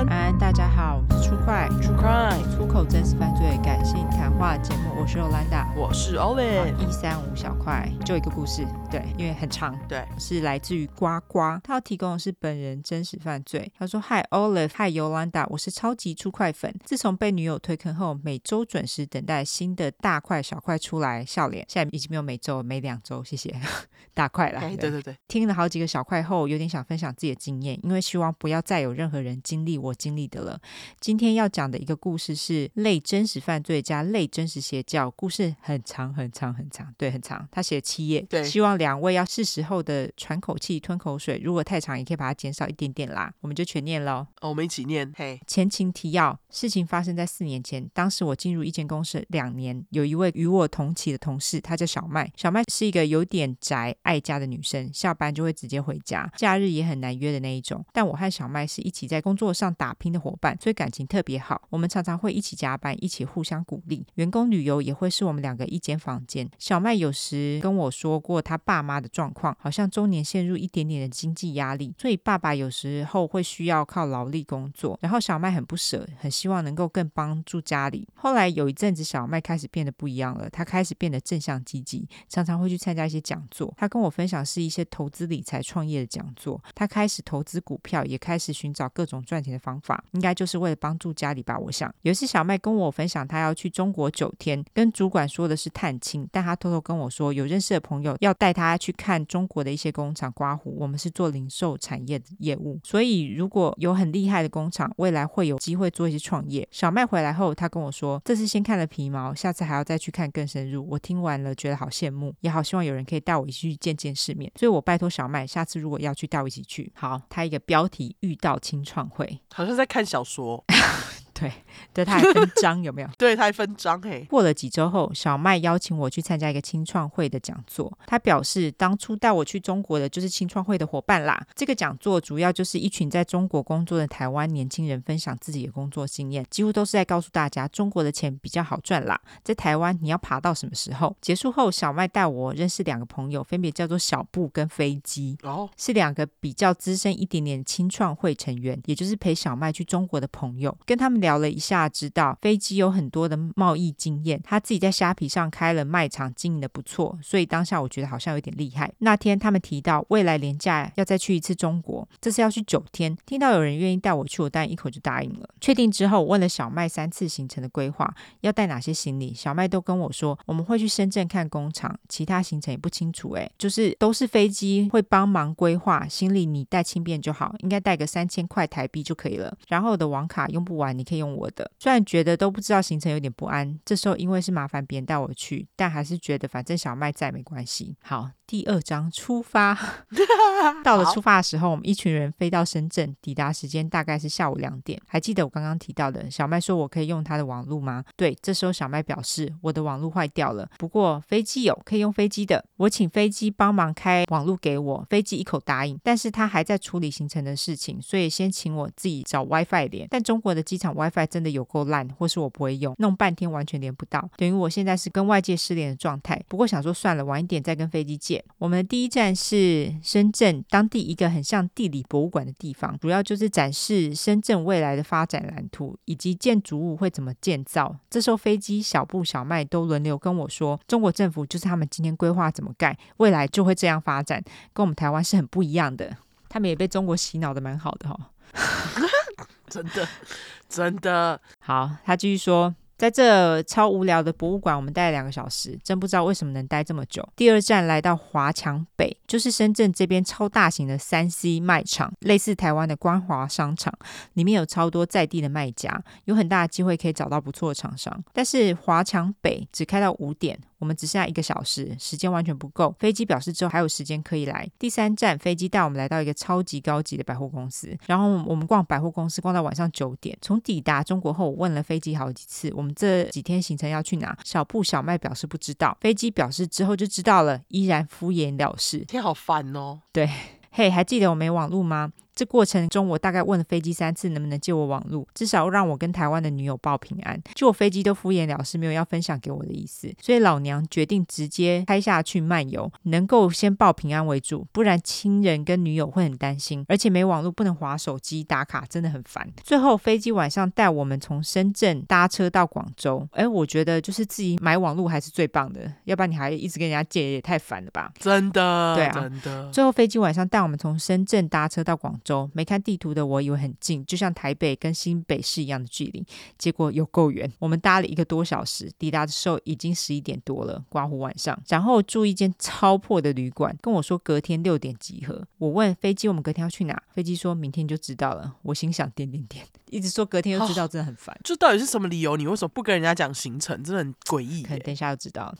安，安安，大家好，我们是粗快。粗快出口真实犯罪感性谈话节目，我是 Olanda，我是 Olive，一三五小块，就一个故事，对，因为很长，对，是来自于呱呱，他要提供的是本人真实犯罪。他说：“Hi Olive，Hi Yolanda，我是超级出快粉，自从被女友推坑后，每周准时等待新的大块小块出来，笑脸，现在已经没有每周，每两周，谢谢。大块了。对，对对对，听了好几个小块后，有点想分享自己的经验，因为希望不要再有任何人经历我经历的了。今天要讲的一个故事是类真实犯罪加类真实邪教，故事很长很长很长，对，很长，他写了七页。对，希望两位要是时候的喘口气、吞口水，如果太长，也可以把它减少一点点啦。我们就全念喽。哦，我们一起念。嘿，前情提要：事情发生在四年前，当时我进入一间公司两年，有一位与我同期的同事，她叫小麦。小麦是一个有点宅、爱家的女生，下班就会直接回家，假日也很难约的那一种。但我和小麦是一起在工作上打拼的伙伴，所以感情特别好。我们常常会一起加班，一起互相鼓励。员工旅游也会是我们两个一间房间。小麦有时跟我说过她爸妈的状况，好像中年陷入一点点的经济压力，所以爸爸有时候会需要靠劳力工作。然后小麦很不舍，很希望能够更帮助家里。后来有一阵子，小麦开始变得不一样了，她开始变得正向积极，常常会去参加一些讲座。她跟我分享是一些投资理财创业的讲座。她开始投资股票，也开始寻找各种赚钱的方法，应该就是为了帮助家里吧。我想有一次小麦跟我分享，她要去中国九天，跟主管说的是探亲，但她偷偷跟我说有认识的朋友要带她去看中国的一些工厂刮胡。我们是做零售产业的业务，所以如果有很厉害的工厂，未来会有机会做一些创业。小麦回来后，他跟我说，这次先看了皮毛，下次还要再去看更深入。我听完了，觉得好羡慕，也好希望有人可以带我一起去见见世面。所以我拜托小麦，下次如果要去，带我一起去。好，他一个标题：遇到青创会，好像在看小说。对，对，他还分章有没有？对，他还分章嘿。过了几周后，小麦邀请我去参加一个青创会的讲座。他表示，当初带我去中国的就是青创会的伙伴啦。这个讲座主要就是一群在中国工作的台湾年轻人分享自己的工作经验，几乎都是在告诉大家中国的钱比较好赚啦。在台湾你要爬到什么时候？结束后，小麦带我认识两个朋友，分别叫做小布跟飞机，哦，是两个比较资深一点点的青创会成员，也就是陪小麦去中国的朋友，跟他们聊。聊了一下，知道飞机有很多的贸易经验，他自己在虾皮上开了卖场，经营的不错，所以当下我觉得好像有点厉害。那天他们提到未来廉价要再去一次中国，这次要去九天，听到有人愿意带我去，我当然一口就答应了。确定之后，我问了小麦三次行程的规划，要带哪些行李，小麦都跟我说我们会去深圳看工厂，其他行程也不清楚。哎，就是都是飞机会帮忙规划，行李你带轻便就好，应该带个三千块台币就可以了。然后我的网卡用不完，你可以。用我的，虽然觉得都不知道行程有点不安，这时候因为是麻烦别人带我去，但还是觉得反正小麦在没关系。好。第二章出发，到了出发的时候，我们一群人飞到深圳，抵达时间大概是下午两点。还记得我刚刚提到的小麦说我可以用他的网路吗？对，这时候小麦表示我的网路坏掉了，不过飞机有可以用飞机的，我请飞机帮忙开网路给我，飞机一口答应。但是他还在处理行程的事情，所以先请我自己找 WiFi 连。但中国的机场 WiFi 真的有够烂，或是我不会用，弄半天完全连不到，等于我现在是跟外界失联的状态。不过想说算了，晚一点再跟飞机借。我们的第一站是深圳当地一个很像地理博物馆的地方，主要就是展示深圳未来的发展蓝图以及建筑物会怎么建造。这时候飞机小布、小麦都轮流跟我说，中国政府就是他们今天规划怎么盖，未来就会这样发展，跟我们台湾是很不一样的。他们也被中国洗脑的蛮好的哈、真的真的好。他继续说。在这超无聊的博物馆，我们待了两个小时，真不知道为什么能待这么久。第二站来到华强北，就是深圳这边超大型的三 C 卖场，类似台湾的光华商场，里面有超多在地的卖家，有很大的机会可以找到不错的厂商。但是华强北只开到五点。我们只剩下一个小时，时间完全不够。飞机表示之后还有时间可以来。第三站，飞机带我们来到一个超级高级的百货公司，然后我们逛百货公司逛到晚上九点。从抵达中国后，我问了飞机好几次，我们这几天行程要去哪？小布、小麦表示不知道。飞机表示之后就知道了，依然敷衍了事。天，好烦哦。对，嘿，还记得我没网路吗？这过程中，我大概问了飞机三次能不能借我网路，至少让我跟台湾的女友报平安。就我飞机都敷衍了事，没有要分享给我的意思，所以老娘决定直接开下去漫游，能够先报平安为主，不然亲人跟女友会很担心，而且没网路不能划手机打卡，真的很烦。最后飞机晚上带我们从深圳搭车到广州，哎，我觉得就是自己买网路还是最棒的，要不然你还一直跟人家借，也太烦了吧？真的，对啊，真的。最后飞机晚上带我们从深圳搭车到广州，没看地图的我以为很近，就像台北跟新北市一样的距离，结果有够远。我们搭了一个多小时，抵达的时候已经十一点多了，刮胡晚上。然后住一间超破的旅馆，跟我说隔天六点集合。我问飞机我们隔天要去哪？飞机说明天就知道了。我心想点点点，一直说隔天就知道，真的很烦。这到底是什么理由？你为什么不跟人家讲行程？真的很诡异。可能等一下就知道。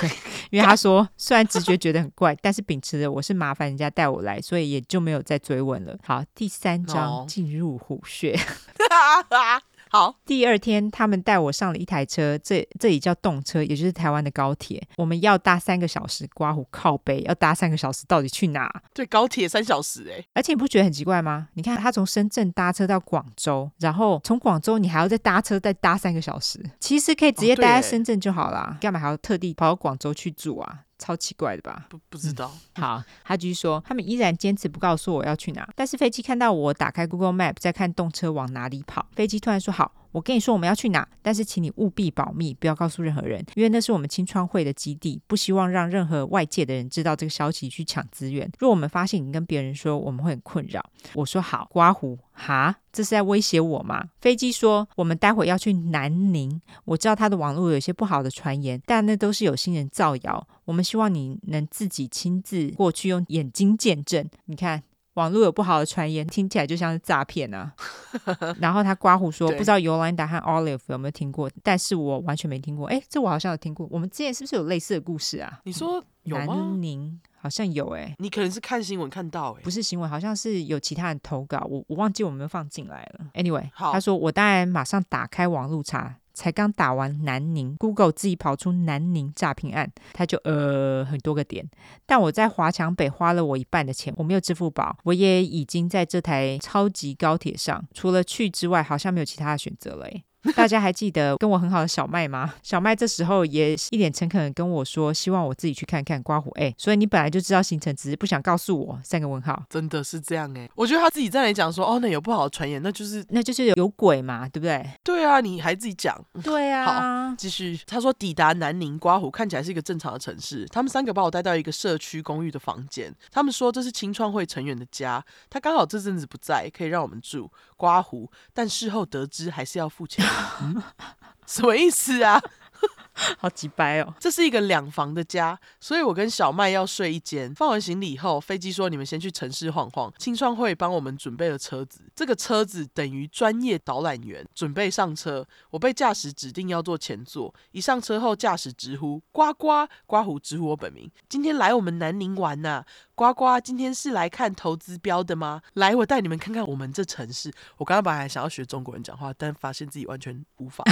因为他说，虽然直觉觉得很怪，但是秉持着我是麻烦人家带我来，所以也就没有再追问了。好，第三章进入虎穴。好，第二天他们带我上了一台车，这这里叫动车，也就是台湾的高铁。我们要搭三个小时，刮胡靠背要搭三个小时，到底去哪？对，高铁三小时哎、欸，而且你不觉得很奇怪吗？你看他从深圳搭车到广州，然后从广州你还要再搭车再搭三个小时，其实可以直接待在深圳就好了，干嘛还要特地跑到广州去住啊？超奇怪的吧？不不知道、嗯。好，他继续说，他们依然坚持不告诉我要去哪。但是飞机看到我打开 Google Map 在看动车往哪里跑，飞机突然说：“好，我跟你说我们要去哪，但是请你务必保密，不要告诉任何人，因为那是我们青创会的基地，不希望让任何外界的人知道这个消息去抢资源。若我们发现你跟别人说，我们会很困扰。”我说：“好，刮胡。”哈，这是在威胁我吗？飞机说我们待会要去南宁，我知道他的网络有些不好的传言，但那都是有心人造谣。我们希望你能自己亲自过去，用眼睛见证。你看，网络有不好的传言，听起来就像是诈骗啊。然后他刮胡说，不知道尤兰达和 Olive 有没有听过，但是我完全没听过。哎，这我好像有听过。我们之前是不是有类似的故事啊？你说有吗？南宁。好像有哎、欸，你可能是看新闻看到哎、欸，不是新闻，好像是有其他人投稿，我我忘记我没有放进来了。Anyway，他说我当然马上打开网络查，才刚打完南宁，Google 自己跑出南宁诈骗案，他就呃很多个点，但我在华强北花了我一半的钱，我没有支付宝，我也已经在这台超级高铁上，除了去之外，好像没有其他的选择了哎、大家还记得跟我很好的小麦吗？小麦这时候也一脸诚恳的跟我说，希望我自己去看看刮胡。哎，所以你本来就知道行程，只是不想告诉我。三个问号，真的是这样哎？我觉得他自己在那里讲说，哦，那有不好的传言，那就是那就是有鬼嘛，对不对？对啊，你还自己讲。对啊。好，继续。他说抵达南宁刮胡看起来是一个正常的城市。他们三个把我带到一个社区公寓的房间。他们说这是青创会成员的家。他刚好这阵子不在，可以让我们住刮胡。但事后得知还是要付钱。什么意思啊？好机掰哦！这是一个两房的家，所以我跟小麦要睡一间。放完行李以后，飞机说你们先去城市晃晃。青创会帮我们准备了车子，这个车子等于专业导览员。准备上车，我被驾驶指定要坐前座。一上车后，驾驶直呼呱呱，刮胡直呼我本名。今天来我们南宁玩呐、啊，呱呱，今天是来看投资标的吗？来，我带你们看看我们这城市。我刚刚本来想要学中国人讲话，但发现自己完全无法。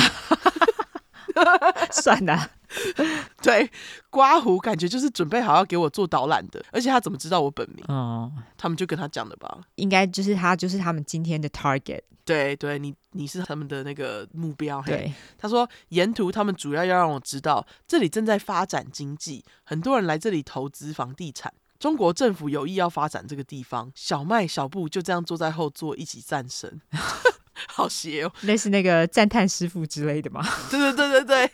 算了，对，刮胡感觉就是准备好要给我做导览的，而且他怎么知道我本名？哦，他们就跟他讲的吧，应该就是他，就是他们今天的 target。对，对你你是他们的那个目标。对嘿，他说沿途他们主要要让我知道这里正在发展经济，很多人来这里投资房地产，中国政府有意要发展这个地方。小麦、小布就这样坐在后座一起赞成。好邪哦，类似那个赞叹师傅之类的吗？对对对对对，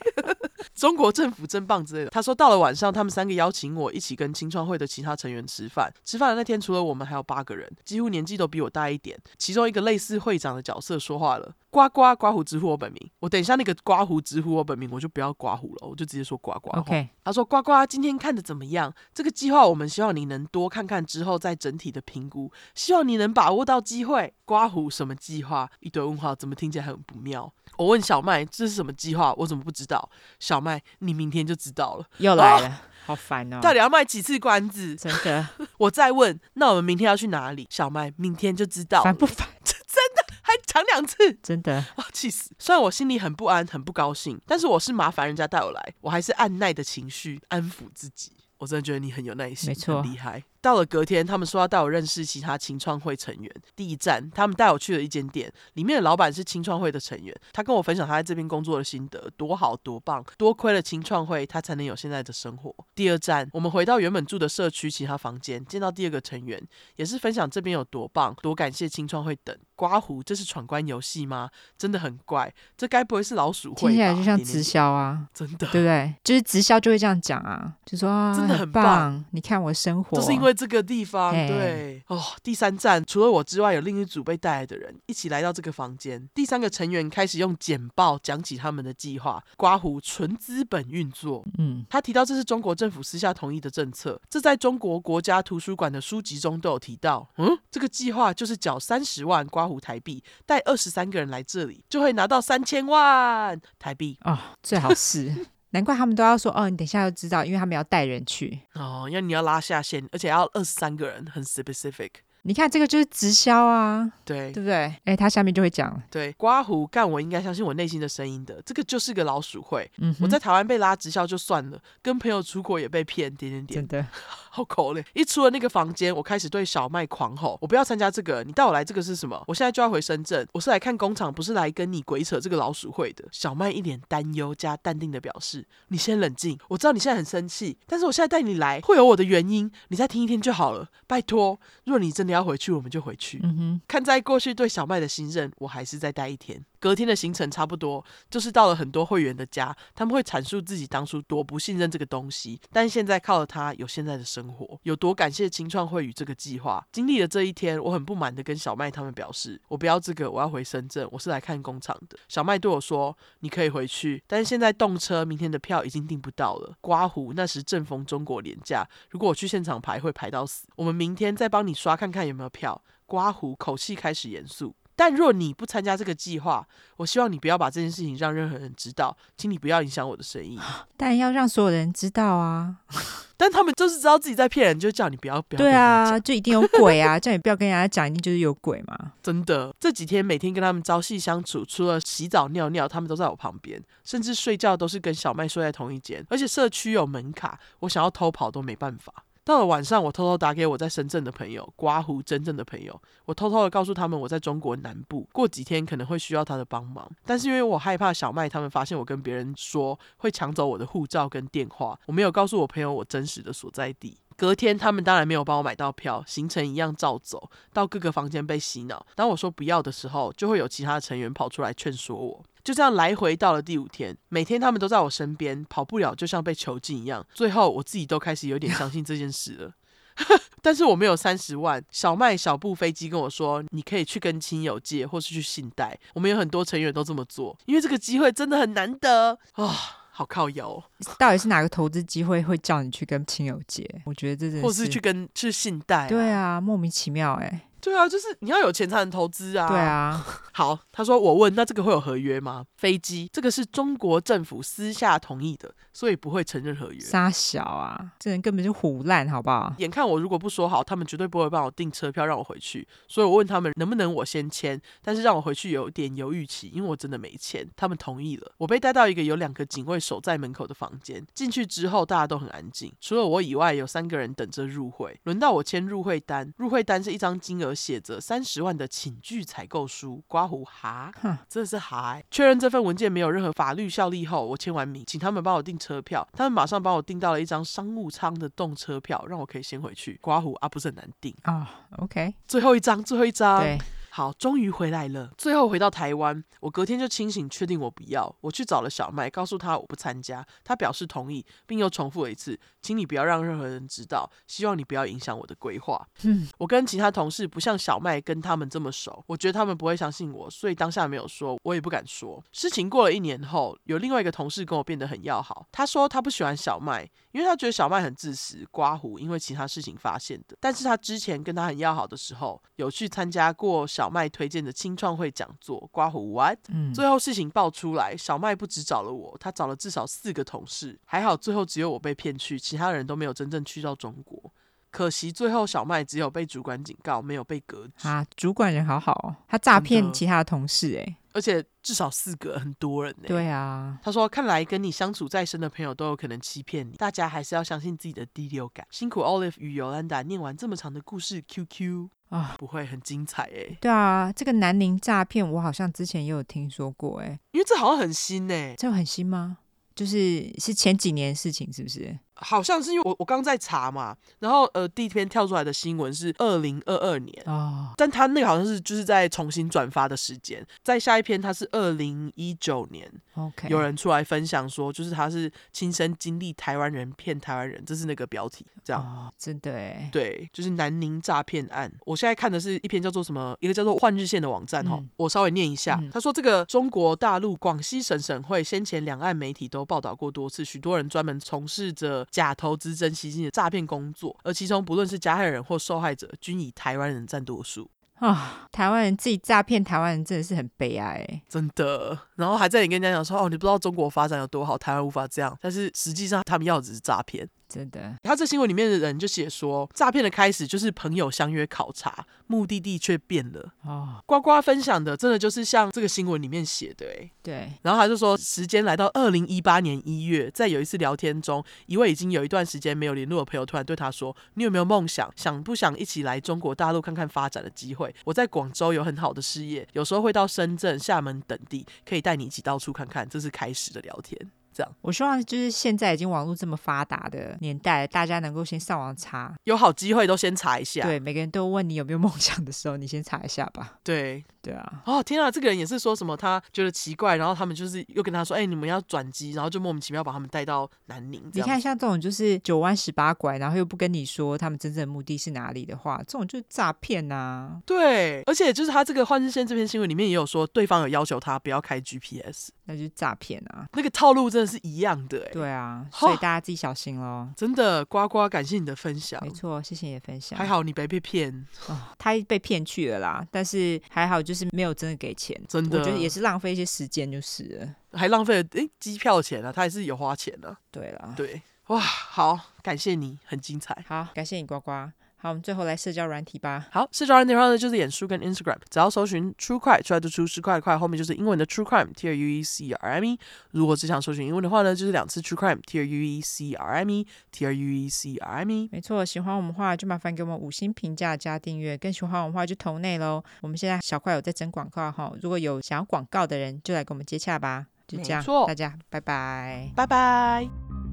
中国政府真棒之类的。他说到了晚上，他们三个邀请我一起跟青创会的其他成员吃饭。吃饭的那天，除了我们，还有八个人，几乎年纪都比我大一点。其中一个类似会长的角色说话了。呱呱刮胡直呼我本名，我等一下那个刮胡直呼我本名，我就不要刮胡了，我就直接说呱呱。OK，他说呱呱今天看的怎么样？这个计划我们希望你能多看看之后再整体的评估，希望你能把握到机会。刮胡什么计划？一堆问号，怎么听起来很不妙？我问小麦这是什么计划？我怎么不知道？小麦，你明天就知道了。又来了，哦、好烦哦！到底要卖几次关子？真的，我再问，那我们明天要去哪里？小麦，明天就知道。烦不烦？真的还讲两次，真的啊，气死！虽然我心里很不安，很不高兴，但是我是麻烦人家带我来，我还是按耐的情绪，安抚自己。我真的觉得你很有耐心，没错，很厉害。到了隔天，他们说要带我认识其他青创会成员。第一站，他们带我去了一间店，里面的老板是青创会的成员。他跟我分享他在这边工作的心得，多好多棒，多亏了青创会，他才能有现在的生活。第二站，我们回到原本住的社区其他房间，见到第二个成员，也是分享这边有多棒，多感谢青创会等。刮胡，这是闯关游戏吗？真的很怪，这该不会是老鼠会吧？听起来就像直销啊，真的，对不对？就是直销就会这样讲啊，就说啊，真的很棒，很棒，你看我生活，就是因为这个地方。对哦，第三站除了我之外，有另一组被带来的人一起来到这个房间。第三个成员开始用简报讲起他们的计划，刮胡纯资本运作。嗯，他提到这是中国政府私下同意的政策，这在中国国家图书馆的书籍中都有提到。嗯，这个计划就是缴三十万刮胡台币，带二十三个人来这里，就会拿到三千万台币哦，最好是。难怪他们都要说哦，你等下就知道，因为他们要带人去哦，因为你要拉下线，而且要二十三个人，很 specific。你看这个就是直销啊，对对不对？哎，他下面就会讲，对，刮胡干，我应该相信我内心的声音的，这个就是个老鼠会。嗯，我在台湾被拉直销就算了，跟朋友出国也被骗，点点点，真的。好口嘞！一出了那个房间，我开始对小麦狂吼：“我不要参加这个！你带我来这个是什么？我现在就要回深圳，我是来看工厂，不是来跟你鬼扯这个老鼠会的。”小麦一脸担忧加淡定的表示：“你先冷静，我知道你现在很生气，但是我现在带你来会有我的原因，你再听一听就好了。拜托，若你真的要回去，我们就回去。嗯哼，看在过去对小麦的信任，我还是再待一天。”隔天的行程差不多，就是到了很多会员的家，他们会阐述自己当初多不信任这个东西，但现在靠了它有现在的生活，有多感谢青创会与这个计划。经历了这一天，我很不满的跟小麦他们表示，我不要这个，我要回深圳，我是来看工厂的。小麦对我说，你可以回去，但是现在动车，明天的票已经订不到了。刮胡那时正逢中国连假，如果我去现场排会排到死。我们明天再帮你刷看看有没有票。刮胡口气开始严肃。但若你不参加这个计划，我希望你不要把这件事情让任何人知道，请你不要影响我的生意。但要让所有人知道啊！但他们就是知道自己在骗人，就叫你不要不要。对啊，就一定有鬼啊！叫你不要跟人家讲，一定就是有鬼嘛！真的，这几天每天跟他们朝夕相处，除了洗澡尿尿，他们都在我旁边，甚至睡觉都是跟小麦睡在同一间，而且社区有门卡，我想要偷跑都没办法。到了晚上，我偷偷打给我在深圳的朋友，刮胡真正的朋友，我偷偷的告诉他们我在中国南部，过几天可能会需要他的帮忙。但是因为我害怕小麦他们发现我跟别人说，会抢走我的护照跟电话，我没有告诉我朋友我真实的所在地。隔天他们当然没有帮我买到票，行程一样照走，到各个房间被洗脑。当我说不要的时候，就会有其他的成员跑出来劝说我。就这样来回到了第五天，每天他们都在我身边，跑不了就像被囚禁一样。最后我自己都开始有点相信这件事了。但是我没有三十万。小麦小布飞机跟我说，你可以去跟亲友借，或是去信贷。我们有很多成员都这么做，因为这个机会真的很难得啊、好靠腰。到底是哪个投资机会会叫你去跟亲友借？我觉得这是，或是去跟去信贷、啊。对啊，莫名其妙哎、欸。对啊，就是你要有钱才能投资啊。对啊，好，他说我问，那这个会有合约吗？飞机这个是中国政府私下同意的，所以不会承认合约。傻小啊，这人根本就胡烂，好不好？眼看我如果不说好，他们绝对不会帮我订车票让我回去，所以我问他们能不能我先签，但是让我回去有点犹豫期，因为我真的没钱。他们同意了，我被带到一个有两个警卫守在门口的房间。进去之后，大家都很安静，除了我以外，有三个人等着入会。轮到我签入会单，入会单是一张金额。写着三十万的请据采购书，刮胡哈，真的是哈、欸。确认这份文件没有任何法律效力后，我签完名，请他们帮我订车票。他们马上帮我订到了一张商务舱的动车票，让我可以先回去。刮胡啊，不是很难订啊。Oh, OK，最后一张，最后一张。对。好，终于回来了。最后回到台湾，我隔天就清醒，确定我不要。我去找了小麦，告诉他我不参加。他表示同意，并又重复了一次：“请你不要让任何人知道，希望你不要影响我的规划。”嗯，我跟其他同事不像小麦跟他们这么熟，我觉得他们不会相信我，所以当下没有说，我也不敢说。事情过了一年后，有另外一个同事跟我变得很要好。他说他不喜欢小麦，因为他觉得小麦很自私、刮胡，因为其他事情发现的。但是他之前跟他很要好的时候，有去参加过小。小麦推荐的青创会讲座，刮胡 what？嗯，最后事情爆出来，小麦不只找了我，他找了至少四个同事，还好最后只有我被骗去，其他人都没有真正去到中国。可惜最后小麦只有被主管警告，没有被革职啊。主管人好好哦，他诈骗其他的同事哎，而且至少四个，很多人呢。对啊，他说：“看来跟你相处再深的朋友都有可能欺骗你，大家还是要相信自己的第六感。”辛苦 Olive 与 Yolanda 念完这么长的故事，QQ 啊，不会很精彩哎。对啊，这个南宁诈骗我好像之前也有听说过哎，因为这好像很新哎，这很新吗？就是是前几年的事情是不是？好像是因为我我刚在查嘛，然后呃第一篇跳出来的新闻是二零二二年哦，但他那个好像是就是在重新转发的时间，在下一篇他是二零一九年，OK，有人出来分享说就是他是亲身经历台湾人骗台湾人，这是那个标题这样，哦，真的哎，对，就是南宁诈骗案。我现在看的是一篇叫做什么，一个叫做换日线的网站哈，嗯，我稍微念一下，嗯，他说这个中国大陆广西省省会先前两岸媒体都报道过多次，许多人专门从事着假投资真吸金的诈骗工作，而其中不论是加害人或受害者，均以台湾人占多数啊！台湾人自己诈骗台湾人，真的是很悲哀，真的。然后还在你跟人家讲说，哦，你不知道中国发展有多好，台湾无法这样，但是实际上他们要的只是诈骗。真的，他这新闻里面的人就写说，诈骗的开始就是朋友相约考察，目的地却变了。哦，呱呱分享的真的就是像这个新闻里面写的，哎，对。然后他就说，时间来到二零一八年一月，在有一次聊天中，一位已经有一段时间没有联络的朋友突然对他说：“你有没有梦想，想不想一起来中国大陆看看发展的机会？我在广州有很好的事业，有时候会到深圳、厦门等地，可以带你一起到处看看。”这是开始的聊天。我希望就是现在已经网络这么发达的年代，大家能够先上网查，有好机会都先查一下。对，每个人都问你有没有梦想的时候，你先查一下吧。对，对啊。哦，天啊，这个人也是说什么他觉得奇怪，然后他们就是又跟他说，哎、欸，你们要转机，然后就莫名其妙把他们带到南宁。你看，像这种就是九弯十八拐，然后又不跟你说他们真正的目的是哪里的话，这种就是诈骗呐。对，而且就是他这个换日线这篇新闻里面也有说，对方有要求他不要开 GPS，那就是诈骗啊。那个套路真的是一样的。对啊，所以大家自己小心喽。真的，呱呱，感谢你的分享。没错，谢谢你的分享。还好你没被骗。哦，他被骗去了啦，但是还好，就是没有真的给钱。真的，我觉得也是浪费一些时间就是了。还浪费了诶机票钱啊，他还是有花钱的。对了，对，哇，好，感谢你，很精彩。好，感谢你，呱呱。好，我们最后来社交软体吧。好，社交软体的话呢，就是脸书跟 Instagram，只要搜寻 True Crime，出来就出十块块，后面就是英文的 True Crime，T R U E C R M E。如果只想搜寻英文的话呢，就是两次 True Crime，T R U E C R M E，T R U E C R M E。没错，喜欢我们的话就麻烦给我们五星评价加订阅，更喜欢我们的话就投内喽。我们现在小块有在征广告哈，如果有想要广告的人就来跟我们接洽吧。就这样，大家拜拜，拜拜。